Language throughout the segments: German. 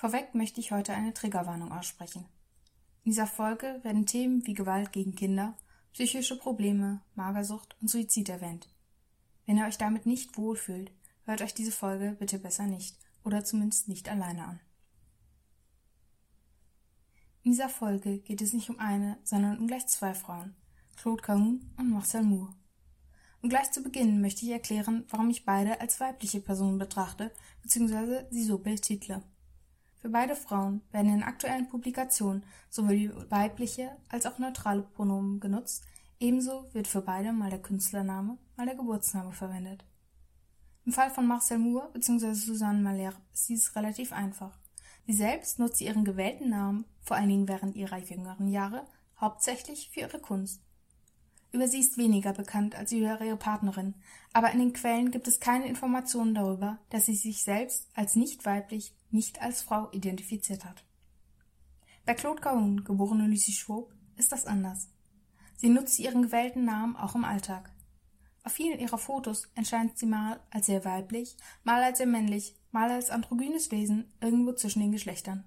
Vorweg möchte ich heute eine Triggerwarnung aussprechen. In dieser Folge werden Themen wie Gewalt gegen Kinder, psychische Probleme, Magersucht und Suizid erwähnt. Wenn ihr euch damit nicht wohlfühlt, hört euch diese Folge bitte besser nicht oder zumindest nicht alleine an. In dieser Folge geht es nicht um eine, sondern um gleich zwei Frauen, Claude Cahun und Marcel Moore. Und gleich zu Beginn möchte ich erklären, warum ich beide als weibliche Personen betrachte bzw. sie so betitle. Für beide Frauen werden in aktuellen Publikationen sowohl weibliche als auch neutrale Pronomen genutzt, ebenso wird für beide mal der Künstlername, mal der Geburtsname verwendet. Im Fall von Marcel Moore bzw. Susanne Malherbe ist dies relativ einfach. Sie selbst nutzt ihren gewählten Namen, vor allen Dingen während ihrer jüngeren Jahre, hauptsächlich für ihre Kunst. Über sie ist weniger bekannt als über ihre Partnerin, aber in den Quellen gibt es keine Informationen darüber, dass sie sich selbst als nicht weiblich, nicht als Frau identifiziert hat. Bei Claude Cahun, geborene Lucy Schwob, ist das anders. Sie nutzt ihren gewählten Namen auch im Alltag. Auf vielen ihrer Fotos erscheint sie mal als sehr weiblich, mal als sehr männlich, mal als androgynes Wesen irgendwo zwischen den Geschlechtern.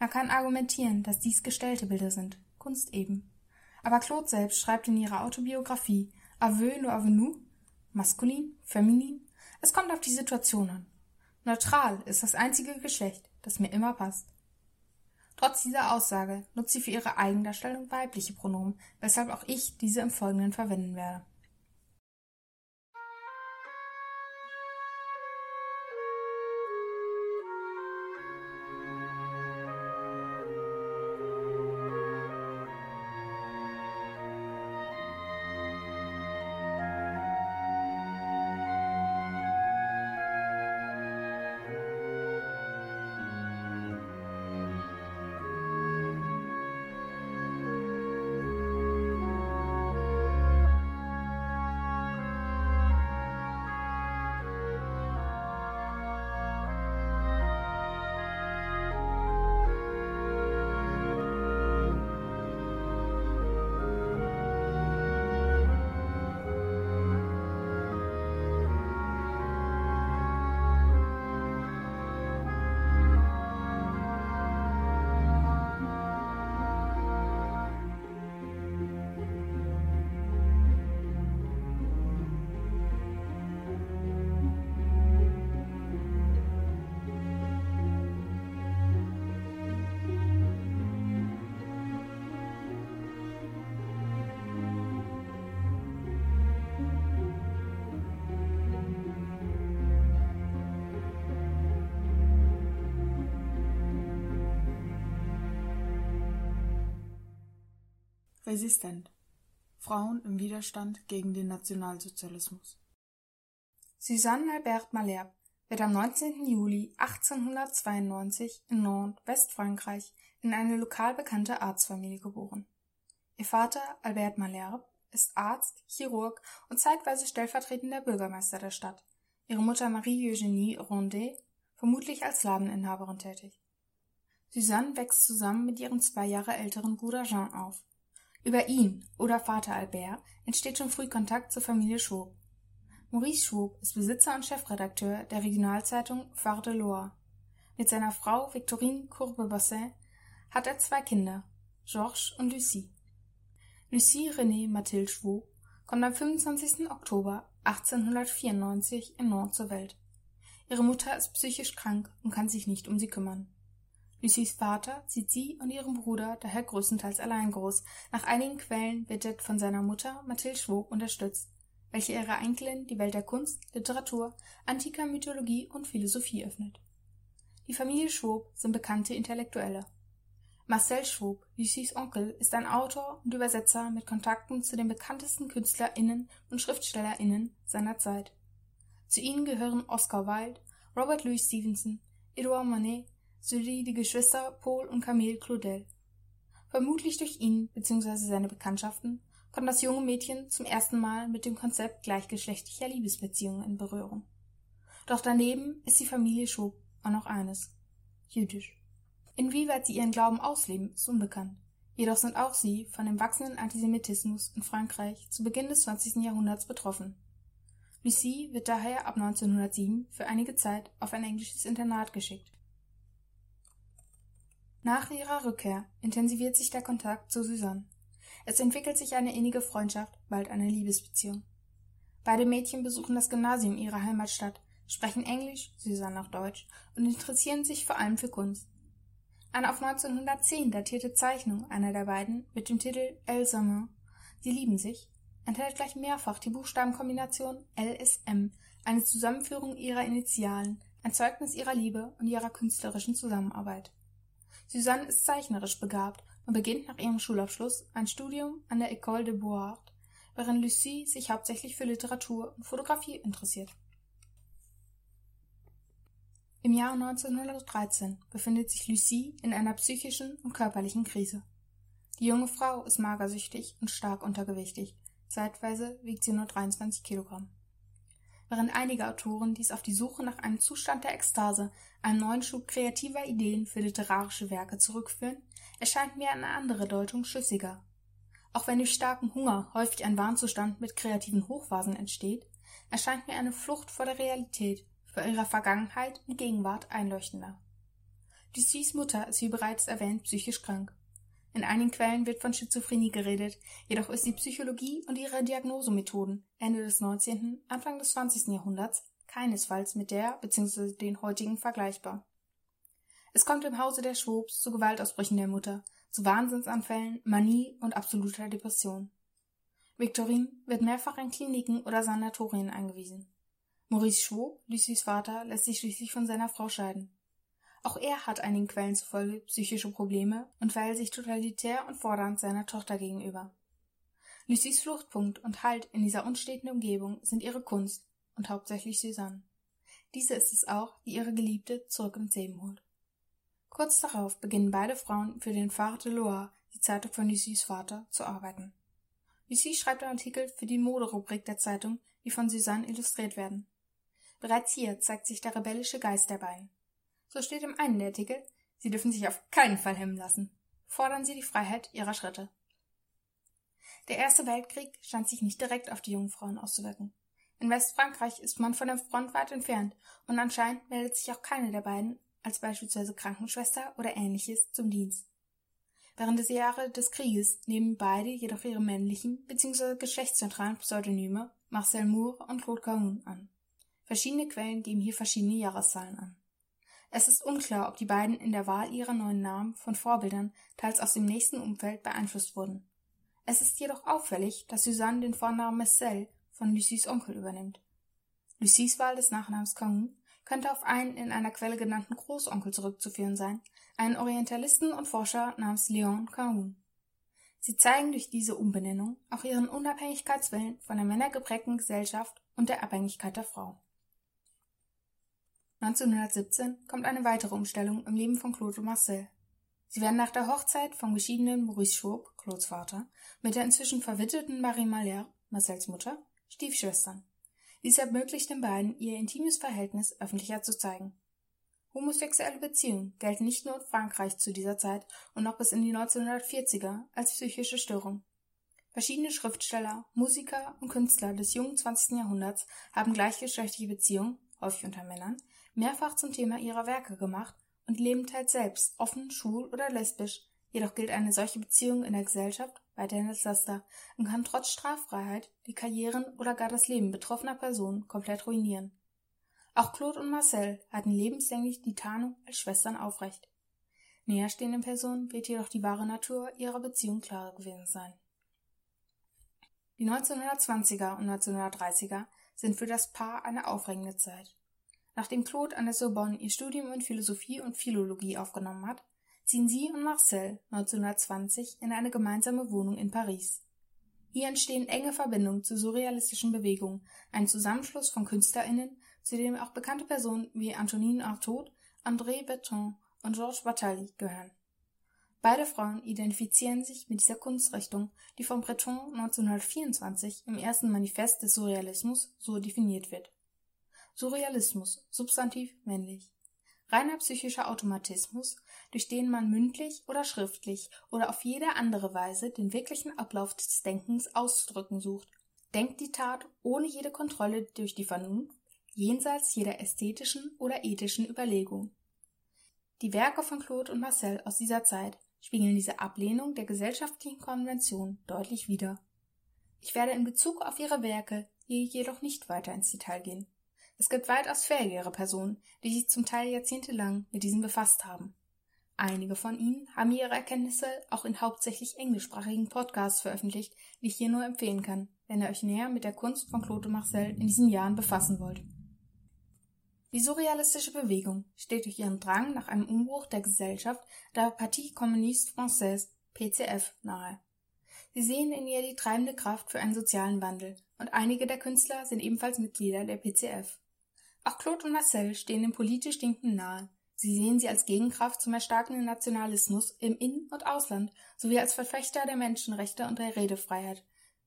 Man kann argumentieren, dass dies gestellte Bilder sind, Kunst eben. Aber Claude selbst schreibt in ihrer Autobiografie Aveu no avenu, maskulin, feminin, es kommt auf die Situation an. Neutral ist das einzige Geschlecht, das mir immer passt. Trotz dieser Aussage nutzt sie für ihre Eigendarstellung weibliche Pronomen, weshalb auch ich diese im Folgenden verwenden werde. Resistent. Frauen im Widerstand gegen den Nationalsozialismus. Suzanne Albert Malherbe wird am 19. Juli 1892 in Nantes, Westfrankreich, in eine lokal bekannte Arztfamilie geboren. Ihr Vater Albert Malherbe ist Arzt, Chirurg und zeitweise stellvertretender Bürgermeister der Stadt. Ihre Mutter Marie-Eugénie Rondet vermutlich als Ladeninhaberin tätig. Suzanne wächst zusammen mit ihrem zwei Jahre älteren Bruder Jean auf. Über ihn oder Vater Albert entsteht schon früh Kontakt zur Familie Schwob. Maurice Schwob ist Besitzer und Chefredakteur der Regionalzeitung Phare de Loire. Mit seiner Frau Victorine Courbet-Bassin hat er zwei Kinder, Georges und Lucie. Lucie Renée Mathilde Schwob kommt am 25. Oktober 1894 in Nantes zur Welt. Ihre Mutter ist psychisch krank und kann sich nicht um sie kümmern. Lucys Vater zieht sie und ihren Bruder daher größtenteils allein groß. Nach einigen Quellen wird er von seiner Mutter Mathilde Schwob unterstützt, welche ihrer Enkelin die Welt der Kunst, Literatur, antiker Mythologie und Philosophie öffnet. Die Familie Schwob sind bekannte Intellektuelle. Marcel Schwob, Lucys Onkel, ist ein Autor und Übersetzer mit Kontakten zu den bekanntesten KünstlerInnen und SchriftstellerInnen seiner Zeit. Zu ihnen gehören Oscar Wilde, Robert Louis Stevenson, Edouard Manet, sowie die Geschwister Paul und Camille Claudel. Vermutlich durch ihn bzw. seine Bekanntschaften kommt das junge Mädchen zum ersten Mal mit dem Konzept gleichgeschlechtlicher Liebesbeziehungen in Berührung. Doch daneben ist die Familie Schob auch noch eines. Jüdisch. Inwieweit sie ihren Glauben ausleben, ist unbekannt. Jedoch sind auch sie von dem wachsenden Antisemitismus in Frankreich zu Beginn des 20. Jahrhunderts betroffen. Lucie wird daher ab 1907 für einige Zeit auf ein englisches Internat geschickt. Nach ihrer Rückkehr intensiviert sich der Kontakt zu Suzanne. Es entwickelt sich eine innige Freundschaft, bald eine Liebesbeziehung. Beide Mädchen besuchen das Gymnasium ihrer Heimatstadt, sprechen Englisch, Suzanne auch Deutsch und interessieren sich vor allem für Kunst. Eine auf 1910 datierte Zeichnung einer der beiden mit dem Titel El Sommer, Sie lieben sich, enthält gleich mehrfach die Buchstabenkombination LSM, eine Zusammenführung ihrer Initialen, ein Zeugnis ihrer Liebe und ihrer künstlerischen Zusammenarbeit. Suzanne ist zeichnerisch begabt und beginnt nach ihrem Schulabschluss ein Studium an der École de Beaux-Arts, während Lucie sich hauptsächlich für Literatur und Fotografie interessiert. Im Jahr 1913 befindet sich Lucie in einer psychischen und körperlichen Krise. Die junge Frau ist magersüchtig und stark untergewichtig, zeitweise wiegt sie nur 23 Kilogramm. Während einige Autoren dies auf die Suche nach einem Zustand der Ekstase, einem neuen Schub kreativer Ideen für literarische Werke zurückführen, erscheint mir eine andere Deutung schlüssiger. Auch wenn durch starken Hunger häufig ein Warnzustand mit kreativen Hochphasen entsteht, erscheint mir eine Flucht vor der Realität, vor ihrer Vergangenheit und Gegenwart einleuchtender. Ducys Mutter ist wie bereits erwähnt psychisch krank. In einigen Quellen wird von Schizophrenie geredet, jedoch ist die Psychologie und ihre Diagnosemethoden Ende des 19., Anfang des 20. Jahrhunderts keinesfalls mit der bzw. den heutigen vergleichbar. Es kommt im Hause der Schwobs zu Gewaltausbrüchen der Mutter, zu Wahnsinnsanfällen, Manie und absoluter Depression. Victorine wird mehrfach in Kliniken oder Sanatorien eingewiesen. Maurice Schwob, Lucys Vater, lässt sich schließlich von seiner Frau scheiden. Auch er hat einigen Quellen zufolge psychische Probleme und verhält sich totalitär und fordernd seiner Tochter gegenüber. Lucys Fluchtpunkt und Halt in dieser unsteten Umgebung sind ihre Kunst und hauptsächlich Suzanne. Diese ist es auch, die ihre Geliebte zurück ins Leben holt. Kurz darauf beginnen beide Frauen für den Phare de Loire, die Zeitung von Lucys Vater, zu arbeiten. Lucie schreibt Artikel für die Moderubrik der Zeitung, die von Suzanne illustriert werden. Bereits hier zeigt sich der rebellische Geist der beiden. So steht im einen der Artikel, sie dürfen sich auf keinen Fall hemmen lassen. Fordern sie die Freiheit ihrer Schritte. Der Erste Weltkrieg scheint sich nicht direkt auf die jungen Frauen auszuwirken. In Westfrankreich ist man von der Front weit entfernt und anscheinend meldet sich auch keine der beiden als beispielsweise Krankenschwester oder ähnliches zum Dienst. Während des Jahres des Krieges nehmen beide jedoch ihre männlichen bzw. geschlechtsneutralen Pseudonyme Marcel Moore und Claude Cahun an. Verschiedene Quellen geben hier verschiedene Jahreszahlen an. Es ist unklar, ob die beiden in der Wahl ihrer neuen Namen von Vorbildern, teils aus dem nächsten Umfeld, beeinflusst wurden. Es ist jedoch auffällig, dass Suzanne den Vornamen Marcel von Lucys Onkel übernimmt. Lucys Wahl des Nachnamens Cahun könnte auf einen in einer Quelle genannten Großonkel zurückzuführen sein, einen Orientalisten und Forscher namens Leon Cahun. Sie zeigen durch diese Umbenennung auch ihren Unabhängigkeitswillen von der männergeprägten Gesellschaft und der Abhängigkeit der Frau. 1917 kommt eine weitere Umstellung im Leben von Claude und Marcel. Sie werden nach der Hochzeit vom geschiedenen Maurice Schwob, Claudes Vater, mit der inzwischen verwitweten Marie Malher, Marcels Mutter, Stiefschwestern. Dies ermöglicht den beiden, ihr intimes Verhältnis öffentlicher zu zeigen. Homosexuelle Beziehungen gelten nicht nur in Frankreich zu dieser Zeit und noch bis in die 1940er als psychische Störung. Verschiedene Schriftsteller, Musiker und Künstler des jungen 20. Jahrhunderts haben gleichgeschlechtliche Beziehungen, häufig unter Männern, mehrfach zum Thema ihrer Werke gemacht und leben teils selbst offen, schwul oder lesbisch, jedoch gilt eine solche Beziehung in der Gesellschaft weiterhin als Laster und kann trotz Straffreiheit die Karrieren oder gar das Leben betroffener Personen komplett ruinieren. Auch Claude und Marcel hatten lebenslänglich die Tarnung als Schwestern aufrecht. Näherstehenden Personen wird jedoch die wahre Natur ihrer Beziehung klar gewesen sein. Die 1920er und 1930er sind für das Paar eine aufregende Zeit. Nachdem Claude an der Sorbonne ihr Studium in Philosophie und Philologie aufgenommen hat, ziehen sie und Marcel 1920 in eine gemeinsame Wohnung in Paris. Hier entstehen enge Verbindungen zu surrealistischen Bewegungen, ein Zusammenschluss von KünstlerInnen, zu dem auch bekannte Personen wie Antonine Artaud, André Breton und Georges Bataille gehören. Beide Frauen identifizieren sich mit dieser Kunstrichtung, die von Breton 1924 im ersten Manifest des Surrealismus so definiert wird. Surrealismus, Substantiv männlich. Reiner psychischer Automatismus, durch den man mündlich oder schriftlich oder auf jede andere Weise den wirklichen Ablauf des Denkens auszudrücken sucht, denkt die Tat ohne jede Kontrolle durch die Vernunft, jenseits jeder ästhetischen oder ethischen Überlegung. Die Werke von Claude und Marcel aus dieser Zeit spiegeln diese Ablehnung der gesellschaftlichen Konvention deutlich wider. Ich werde in Bezug auf ihre Werke hier jedoch nicht weiter ins Detail gehen. Es gibt weitaus fähigere Personen, die sich zum Teil jahrzehntelang mit diesem befasst haben. Einige von ihnen haben ihre Erkenntnisse auch in hauptsächlich englischsprachigen Podcasts veröffentlicht, die ich hier nur empfehlen kann, wenn ihr euch näher mit der Kunst von Claude Marcel in diesen Jahren befassen wollt. Die surrealistische Bewegung steht durch ihren Drang nach einem Umbruch der Gesellschaft der Partie Communiste Française PCF nahe. Sie sehen in ihr die treibende Kraft für einen sozialen Wandel, und einige der Künstler sind ebenfalls Mitglieder der PCF. Auch Claude und Marcel stehen dem politisch Denken nahe. Sie sehen sie als Gegenkraft zum erstarkenden Nationalismus im In- und Ausland sowie als Verfechter der Menschenrechte und der Redefreiheit.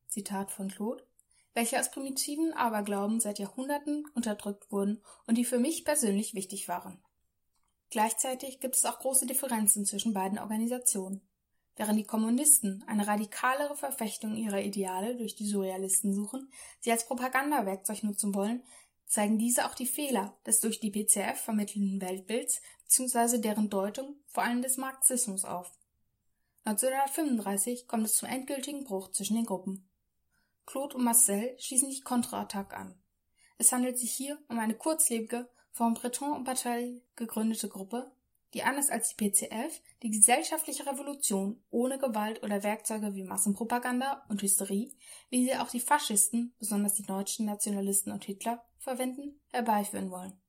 Zitat von Claude welche aus primitiven Aberglauben seit Jahrhunderten unterdrückt wurden und die für mich persönlich wichtig waren. Gleichzeitig gibt es auch große Differenzen zwischen beiden Organisationen. Während die Kommunisten eine radikalere Verfechtung ihrer Ideale durch die Surrealisten suchen, sie als Propagandawerkzeug nutzen wollen, zeigen diese auch die Fehler des durch die PCF vermittelten Weltbilds bzw. deren Deutung vor allem des Marxismus auf. 1935 kommt es zum endgültigen Bruch zwischen den Gruppen. Claude und Marcel schließen die Kontraattaque an. Es handelt sich hier um eine kurzlebige, vom Breton und Bataille gegründete Gruppe, die anders als die PCF die gesellschaftliche Revolution ohne Gewalt oder Werkzeuge wie Massenpropaganda und Hysterie, wie sie auch die Faschisten, besonders die deutschen Nationalisten und Hitler, verwenden, herbeiführen wollen.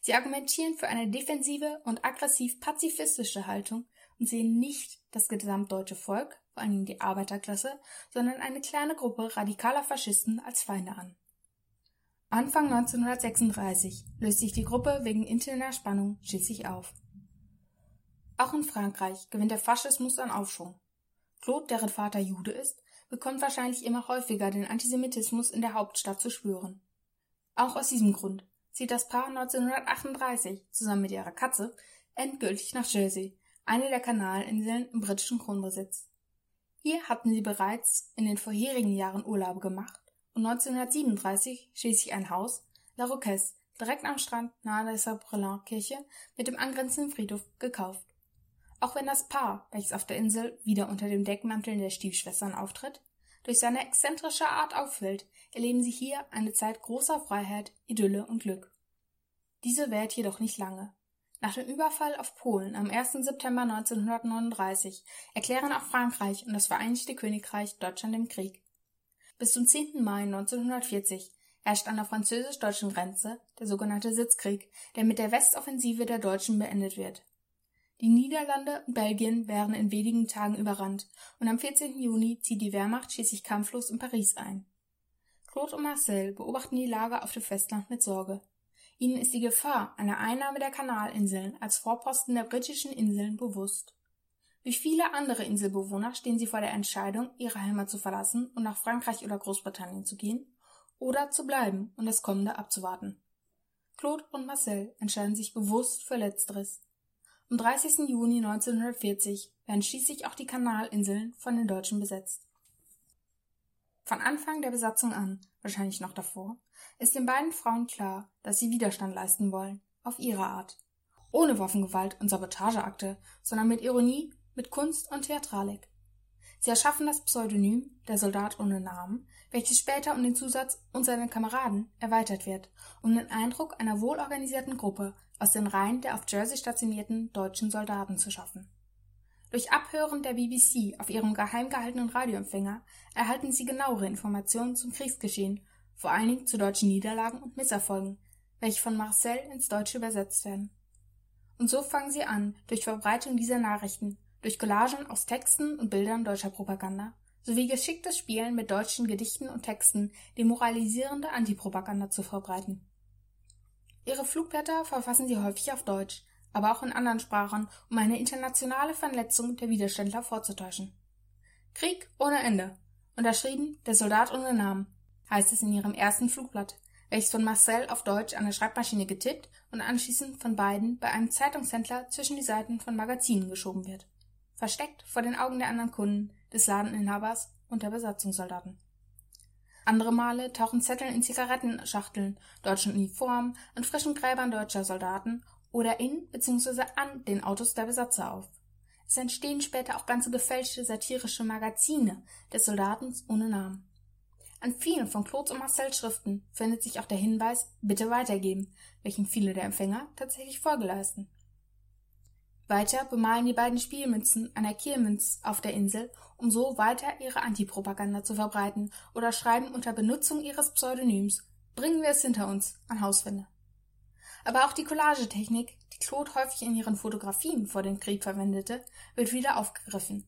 Sie argumentieren für eine defensive und aggressiv pazifistische Haltung und sehen nicht das gesamtdeutsche Volk vor allem die Arbeiterklasse, sondern eine kleine Gruppe radikaler Faschisten als Feinde an. Anfang 1936 löst sich die Gruppe wegen interner Spannung schließlich auf. Auch in Frankreich gewinnt der Faschismus an Aufschwung. Claude, deren Vater Jude ist, bekommt wahrscheinlich immer häufiger den Antisemitismus in der Hauptstadt zu spüren. Auch aus diesem Grund zieht das Paar 1938 zusammen mit ihrer Katze endgültig nach Jersey, eine der Kanalinseln im britischen Kronbesitz. Hier hatten sie bereits in den vorherigen Jahren Urlaube gemacht und 1937 schließlich ein Haus, La Roquesse, direkt am Strand nahe der Saint-Brelin-Kirche mit dem angrenzenden Friedhof gekauft. Auch wenn das Paar, welches auf der Insel wieder unter dem Deckmantel der Stiefschwestern auftritt, durch seine exzentrische Art auffällt, erleben sie hier eine Zeit großer Freiheit, Idylle und Glück. Diese währt jedoch nicht lange. Nach dem Überfall auf Polen am 1. September 1939 erklären auch Frankreich und das Vereinigte Königreich Deutschland den Krieg. Bis zum 10. Mai 1940 herrscht an der französisch-deutschen Grenze der sogenannte Sitzkrieg, der mit der Westoffensive der Deutschen beendet wird. Die Niederlande und Belgien werden in wenigen Tagen überrannt und am 14. Juni zieht die Wehrmacht schließlich kampflos in Paris ein. Claude und Marcel beobachten die Lage auf dem Festland mit Sorge. Ihnen ist die Gefahr einer Einnahme der Kanalinseln als Vorposten der britischen Inseln bewusst. Wie viele andere Inselbewohner stehen sie vor der Entscheidung, ihre Heimat zu verlassen und nach Frankreich oder Großbritannien zu gehen oder zu bleiben und das Kommende abzuwarten. Claude und Marcel entscheiden sich bewusst für Letzteres. Am 30. Juni 1940 werden schließlich auch die Kanalinseln von den Deutschen besetzt. Von Anfang der Besatzung an, wahrscheinlich noch davor, ist den beiden Frauen klar, dass sie Widerstand leisten wollen, auf ihre Art. Ohne Waffengewalt und Sabotageakte, sondern mit Ironie, mit Kunst und Theatralik. Sie erschaffen das Pseudonym der Soldat ohne Namen, welches später um den Zusatz und seine Kameraden erweitert wird, um den Eindruck einer wohlorganisierten Gruppe aus den Reihen der auf Jersey stationierten deutschen Soldaten zu schaffen. Durch Abhören der BBC auf ihrem geheim gehaltenen Radioempfänger erhalten sie genauere Informationen zum Kriegsgeschehen, vor allen Dingen zu deutschen Niederlagen und Misserfolgen, welche von Marcel ins Deutsche übersetzt werden. Und so fangen sie an, durch Verbreitung dieser Nachrichten, durch Collagen aus Texten und Bildern deutscher Propaganda sowie geschicktes Spielen mit deutschen Gedichten und Texten demoralisierende Antipropaganda zu verbreiten. Ihre Flugblätter verfassen sie häufig auf Deutsch, aber auch in anderen Sprachen, um eine internationale Vernetzung der Widerständler vorzutäuschen. Krieg ohne Ende. Unterschrieben der Soldat ohne Namen, heißt es in ihrem ersten Flugblatt, welches von Marcel auf Deutsch an der Schreibmaschine getippt und anschließend von beiden bei einem Zeitungshändler zwischen die Seiten von Magazinen geschoben wird. Versteckt vor den Augen der anderen Kunden, des Ladeninhabers und der Besatzungssoldaten. Andere Male tauchen Zettel in Zigarettenschachteln, deutschen Uniformen und frischen Gräbern deutscher Soldaten oder in bzw. an den Autos der Besatzer auf. Es entstehen später auch ganze gefälschte satirische Magazine des Soldaten ohne Namen. An vielen von Claude und Marcel Schriften findet sich auch der Hinweis Bitte weitergeben, welchen viele der Empfänger tatsächlich Folge leisten. Weiter bemalen die beiden Spielmünzen an der Kirmünz auf der Insel, um so weiter ihre Antipropaganda zu verbreiten oder schreiben unter Benutzung ihres Pseudonyms Bringen wir es hinter uns an Hauswände. Aber auch die Collagetechnik, die Claude häufig in ihren Fotografien vor dem Krieg verwendete, wird wieder aufgegriffen.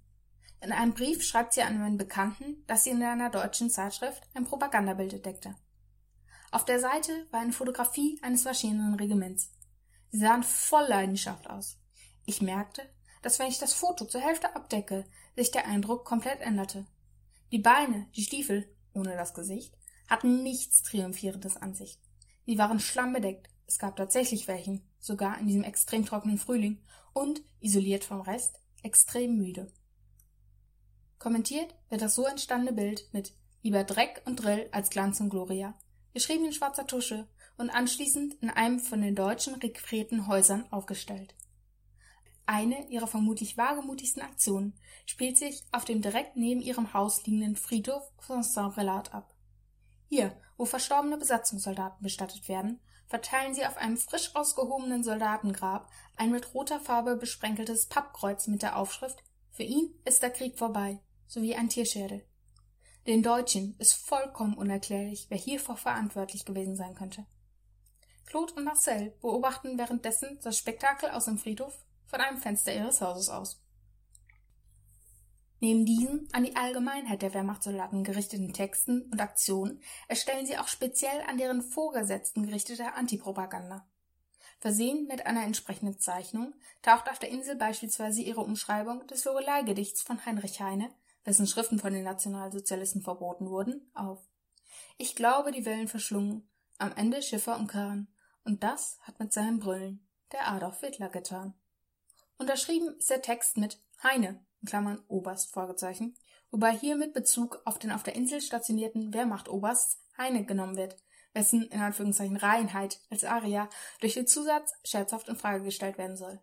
In einem Brief schreibt sie an einen Bekannten, dass sie in einer deutschen Zeitschrift ein Propagandabild entdeckte. Auf der Seite war eine Fotografie eines marschierenden Regiments. Sie sahen voll Leidenschaft aus. Ich merkte, dass wenn ich das Foto zur Hälfte abdecke, sich der Eindruck komplett änderte. Die Beine, die Stiefel, ohne das Gesicht, hatten nichts Triumphierendes an sich. Sie waren schlammbedeckt, es gab tatsächlich welchen, sogar in diesem extrem trockenen Frühling, und, isoliert vom Rest, extrem müde. Kommentiert wird das so entstandene Bild mit Lieber Dreck und Drill als Glanz und Gloria, geschrieben in schwarzer Tusche und anschließend in einem von den Deutschen requirierten Häusern aufgestellt. Eine ihrer vermutlich wagemutigsten Aktionen spielt sich auf dem direkt neben ihrem Haus liegenden Friedhof von Saint-Prelat ab. Hier, wo verstorbene Besatzungssoldaten bestattet werden, verteilen sie auf einem frisch ausgehobenen Soldatengrab ein mit roter Farbe besprenkeltes Pappkreuz mit der Aufschrift Für ihn ist der Krieg vorbei, sowie ein Tierschädel. Den Deutschen ist vollkommen unerklärlich, wer hiervor verantwortlich gewesen sein könnte. Claude und Marcel beobachten währenddessen das Spektakel aus dem Friedhof von einem Fenster ihres Hauses aus. Neben diesen an die Allgemeinheit der Wehrmachtssoldaten gerichteten Texten und Aktionen erstellen sie auch speziell an deren Vorgesetzten gerichtete Antipropaganda. Versehen mit einer entsprechenden Zeichnung taucht auf der Insel beispielsweise ihre Umschreibung des Lorelei-Gedichts von Heinrich Heine, dessen Schriften von den Nationalsozialisten verboten wurden, auf. Ich glaube, die Wellen verschlungen, am Ende Schiffer und Kern, und das hat mit seinem Brüllen der Adolf Hitler getan. Unterschrieben ist der Text mit Heine, in Klammern Oberst, Fragezeichen, wobei hier mit Bezug auf den auf der Insel stationierten Wehrmachtoberst Heine genommen wird, wessen in Anführungszeichen Reinheit als Aria durch den Zusatz scherzhaft in Frage gestellt werden soll.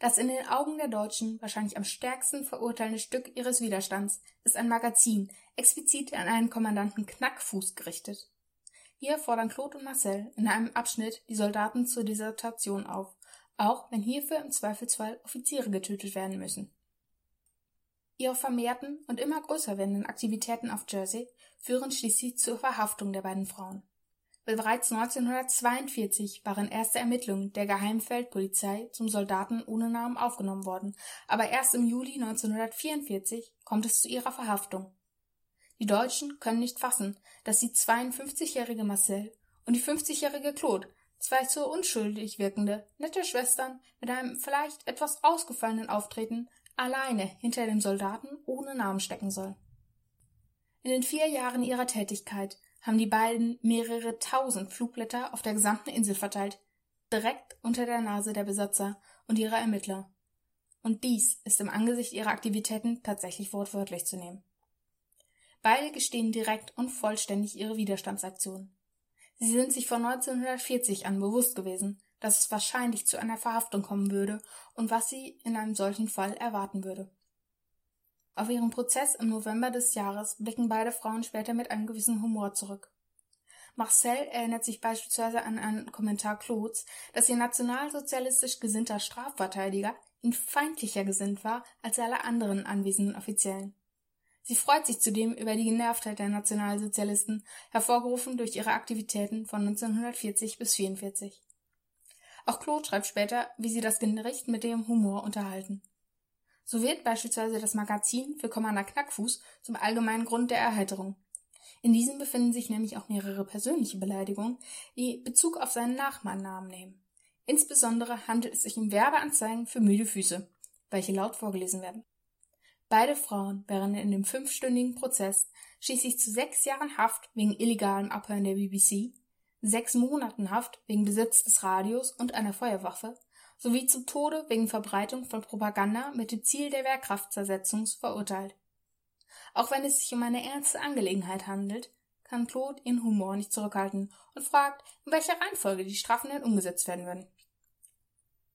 Das in den Augen der Deutschen wahrscheinlich am stärksten verurteilende Stück ihres Widerstands ist ein Magazin, explizit an einen Kommandanten Knackfuß gerichtet. Hier fordern Claude und Marcel in einem Abschnitt die Soldaten zur Desertation auf auch wenn hierfür im Zweifelsfall Offiziere getötet werden müssen. Ihre vermehrten und immer größer werdenden Aktivitäten auf Jersey führen schließlich zur Verhaftung der beiden Frauen. Bereits 1942 waren erste Ermittlungen der Geheimfeldpolizei zum Soldaten ohne Namen aufgenommen worden, aber erst im Juli 1944 kommt es zu ihrer Verhaftung. Die Deutschen können nicht fassen, dass die 52-jährige Marcel und die 50-jährige Claude Zwei so unschuldig wirkende, nette Schwestern mit einem vielleicht etwas ausgefallenen Auftreten alleine hinter dem Soldaten ohne Namen stecken soll. In den vier Jahren ihrer Tätigkeit haben die beiden mehrere tausend Flugblätter auf der gesamten Insel verteilt, direkt unter der Nase der Besatzer und ihrer Ermittler. Und dies ist im Angesicht ihrer Aktivitäten tatsächlich wortwörtlich zu nehmen. Beide gestehen direkt und vollständig ihre Widerstandsaktion. Sie sind sich von 1940 an bewusst gewesen, dass es wahrscheinlich zu einer Verhaftung kommen würde und was sie in einem solchen Fall erwarten würde. Auf ihren Prozess im November des Jahres blicken beide Frauen später mit einem gewissen Humor zurück. Marcel erinnert sich beispielsweise an einen Kommentar Claudes, dass ihr nationalsozialistisch gesinnter Strafverteidiger ihn feindlicher gesinnt war als alle anderen anwesenden Offiziellen. Sie freut sich zudem über die Genervtheit der Nationalsozialisten, hervorgerufen durch ihre Aktivitäten von 1940 bis 1944. Auch Claude schreibt später, wie sie das Gericht mit dem Humor unterhalten. So wird beispielsweise das Magazin für Commander Knackfuß zum allgemeinen Grund der Erheiterung. In diesem befinden sich nämlich auch mehrere persönliche Beleidigungen, die Bezug auf seinen Nachmannnamen nehmen. Insbesondere handelt es sich um Werbeanzeigen für müde Füße, welche laut vorgelesen werden. Beide Frauen wären in dem fünfstündigen Prozess schließlich zu sechs Jahren Haft wegen illegalem Abhören der BBC, sechs Monaten Haft wegen Besitz des Radios und einer Feuerwaffe sowie zum Tode wegen Verbreitung von Propaganda mit dem Ziel der Wehrkraftzersetzung verurteilt. Auch wenn es sich um eine ernste Angelegenheit handelt, kann Claude ihren Humor nicht zurückhalten und fragt, in welcher Reihenfolge die Strafen denn umgesetzt werden würden.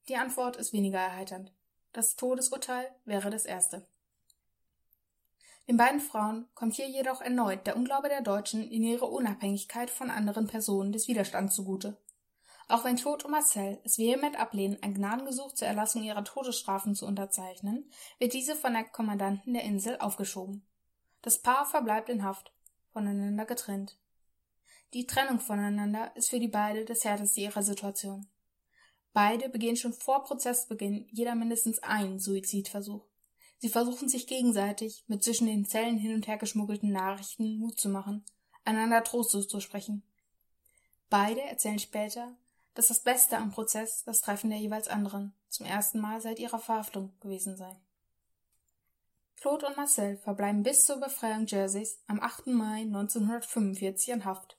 Die Antwort ist weniger erheiternd. Das Todesurteil wäre das erste. Den beiden Frauen kommt hier jedoch erneut der Unglaube der Deutschen in ihre Unabhängigkeit von anderen Personen des Widerstands zugute. Auch wenn Claude und Marcel es vehement ablehnen, ein Gnadengesuch zur Erlassung ihrer Todesstrafen zu unterzeichnen, wird diese von der Kommandanten der Insel aufgeschoben. Das Paar verbleibt in Haft, voneinander getrennt. Die Trennung voneinander ist für die beide das härteste ihrer Situation. Beide begehen schon vor Prozessbeginn jeder mindestens einen Suizidversuch. Sie versuchen sich gegenseitig mit zwischen den Zellen hin und her geschmuggelten Nachrichten Mut zu machen, einander Trost zuzusprechen. Beide erzählen später, dass das Beste am Prozess das Treffen der jeweils anderen zum ersten Mal seit ihrer Verhaftung gewesen sei. Claude und Marcel verbleiben bis zur Befreiung Jerseys am 8. Mai 1945 in Haft.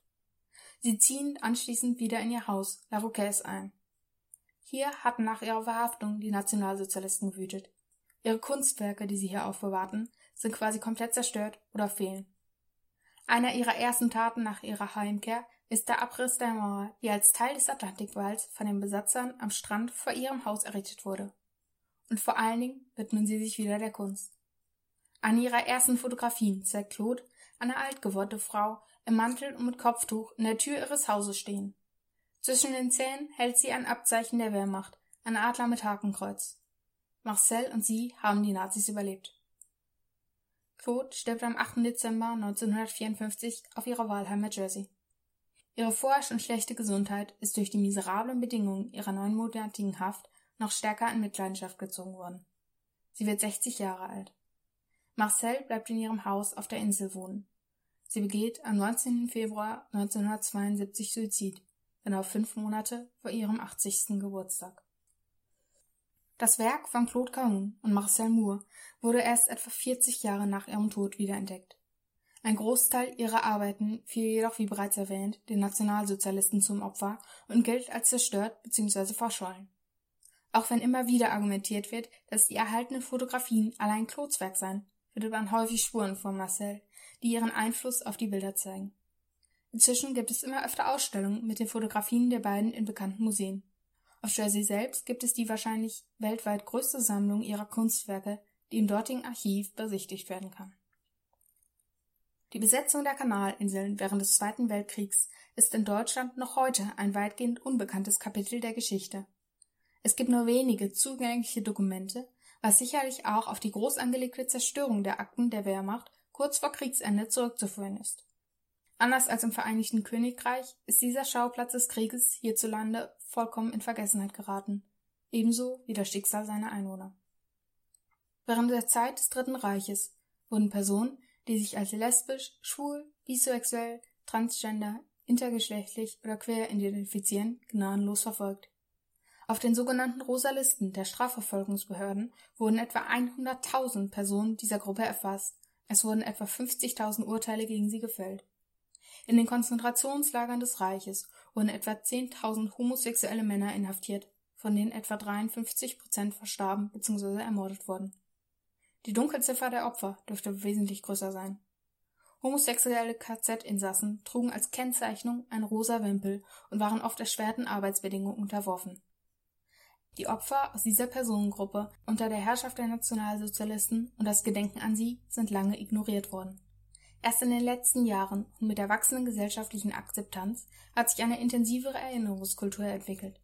Sie ziehen anschließend wieder in ihr Haus La Roquette ein. Hier hatten nach ihrer Verhaftung die Nationalsozialisten gewütet. Ihre Kunstwerke, die sie hier aufbewahrten, sind quasi komplett zerstört oder fehlen. Einer ihrer ersten Taten nach ihrer Heimkehr ist der Abriss der Mauer, die als Teil des Atlantikwalls von den Besatzern am Strand vor ihrem Haus errichtet wurde. Und vor allen Dingen widmen sie sich wieder der Kunst. An ihrer ersten Fotografien zeigt Claude eine altgewordene Frau im Mantel und mit Kopftuch in der Tür ihres Hauses stehen. Zwischen den Zähnen hält sie ein Abzeichen der Wehrmacht, ein Adler mit Hakenkreuz. Marcel und sie haben die Nazis überlebt. Claude stirbt am 8. Dezember 1954 auf ihrer Wahlheimat Jersey. Ihre vorher schon schlechte Gesundheit ist durch die miserablen Bedingungen ihrer neunmonatigen Haft noch stärker in Mitleidenschaft gezogen worden. Sie wird 60 Jahre alt. Marcel bleibt in ihrem Haus auf der Insel wohnen. Sie begeht am 19. Februar 1972 Suizid, genau fünf Monate vor ihrem 80. Geburtstag. Das Werk von Claude Cahun und Marcel Moore wurde erst etwa 40 Jahre nach ihrem Tod wiederentdeckt. Ein Großteil ihrer Arbeiten fiel jedoch, wie bereits erwähnt, den Nationalsozialisten zum Opfer und gilt als zerstört bzw. verschollen. Auch wenn immer wieder argumentiert wird, dass die erhaltenen Fotografien allein Claudes Werk seien, findet man häufig Spuren von Marcel, die ihren Einfluss auf die Bilder zeigen. Inzwischen gibt es immer öfter Ausstellungen mit den Fotografien der beiden in bekannten Museen. Auf Jersey selbst gibt es die wahrscheinlich weltweit größte Sammlung ihrer Kunstwerke, die im dortigen Archiv besichtigt werden kann. Die Besetzung der Kanalinseln während des Zweiten Weltkriegs ist in Deutschland noch heute ein weitgehend unbekanntes Kapitel der Geschichte. Es gibt nur wenige zugängliche Dokumente, was sicherlich auch auf die groß angelegte Zerstörung der Akten der Wehrmacht kurz vor Kriegsende zurückzuführen ist. Anders als im Vereinigten Königreich ist dieser Schauplatz des Krieges hierzulande vollkommen in Vergessenheit geraten, ebenso wie das Schicksal seiner Einwohner. Während der Zeit des Dritten Reiches wurden Personen, die sich als lesbisch, schwul, bisexuell, transgender, intergeschlechtlich oder queer identifizieren, gnadenlos verfolgt. Auf den sogenannten Rosa Listen der Strafverfolgungsbehörden wurden etwa 100.000 Personen dieser Gruppe erfasst. Es wurden etwa 50.000 Urteile gegen sie gefällt. In den Konzentrationslagern des Reiches wurden etwa 10.000 homosexuelle Männer inhaftiert, von denen etwa 53 Prozent verstarben bzw. ermordet wurden. Die Dunkelziffer der Opfer dürfte wesentlich größer sein. Homosexuelle KZ-Insassen trugen als Kennzeichnung ein rosa Wimpel und waren oft erschwerten Arbeitsbedingungen unterworfen. Die Opfer aus dieser Personengruppe unter der Herrschaft der Nationalsozialisten und das Gedenken an sie sind lange ignoriert worden. Erst in den letzten Jahren und mit der wachsenden gesellschaftlichen Akzeptanz hat sich eine intensivere Erinnerungskultur entwickelt.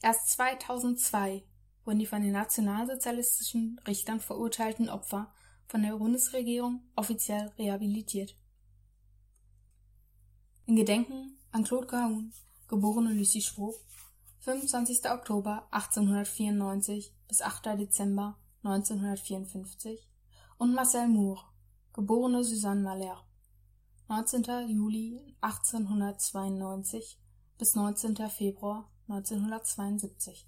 Erst 2002 wurden die von den nationalsozialistischen Richtern verurteilten Opfer von der Bundesregierung offiziell rehabilitiert. In Gedenken an Claude Cahun, geborene Lucie Schwob, 25. Oktober 1894 bis 8. Dezember 1954 und Marcel Moore, geborene Suzanne Malherbe, 19. Juli 1892 bis 19. Februar 1972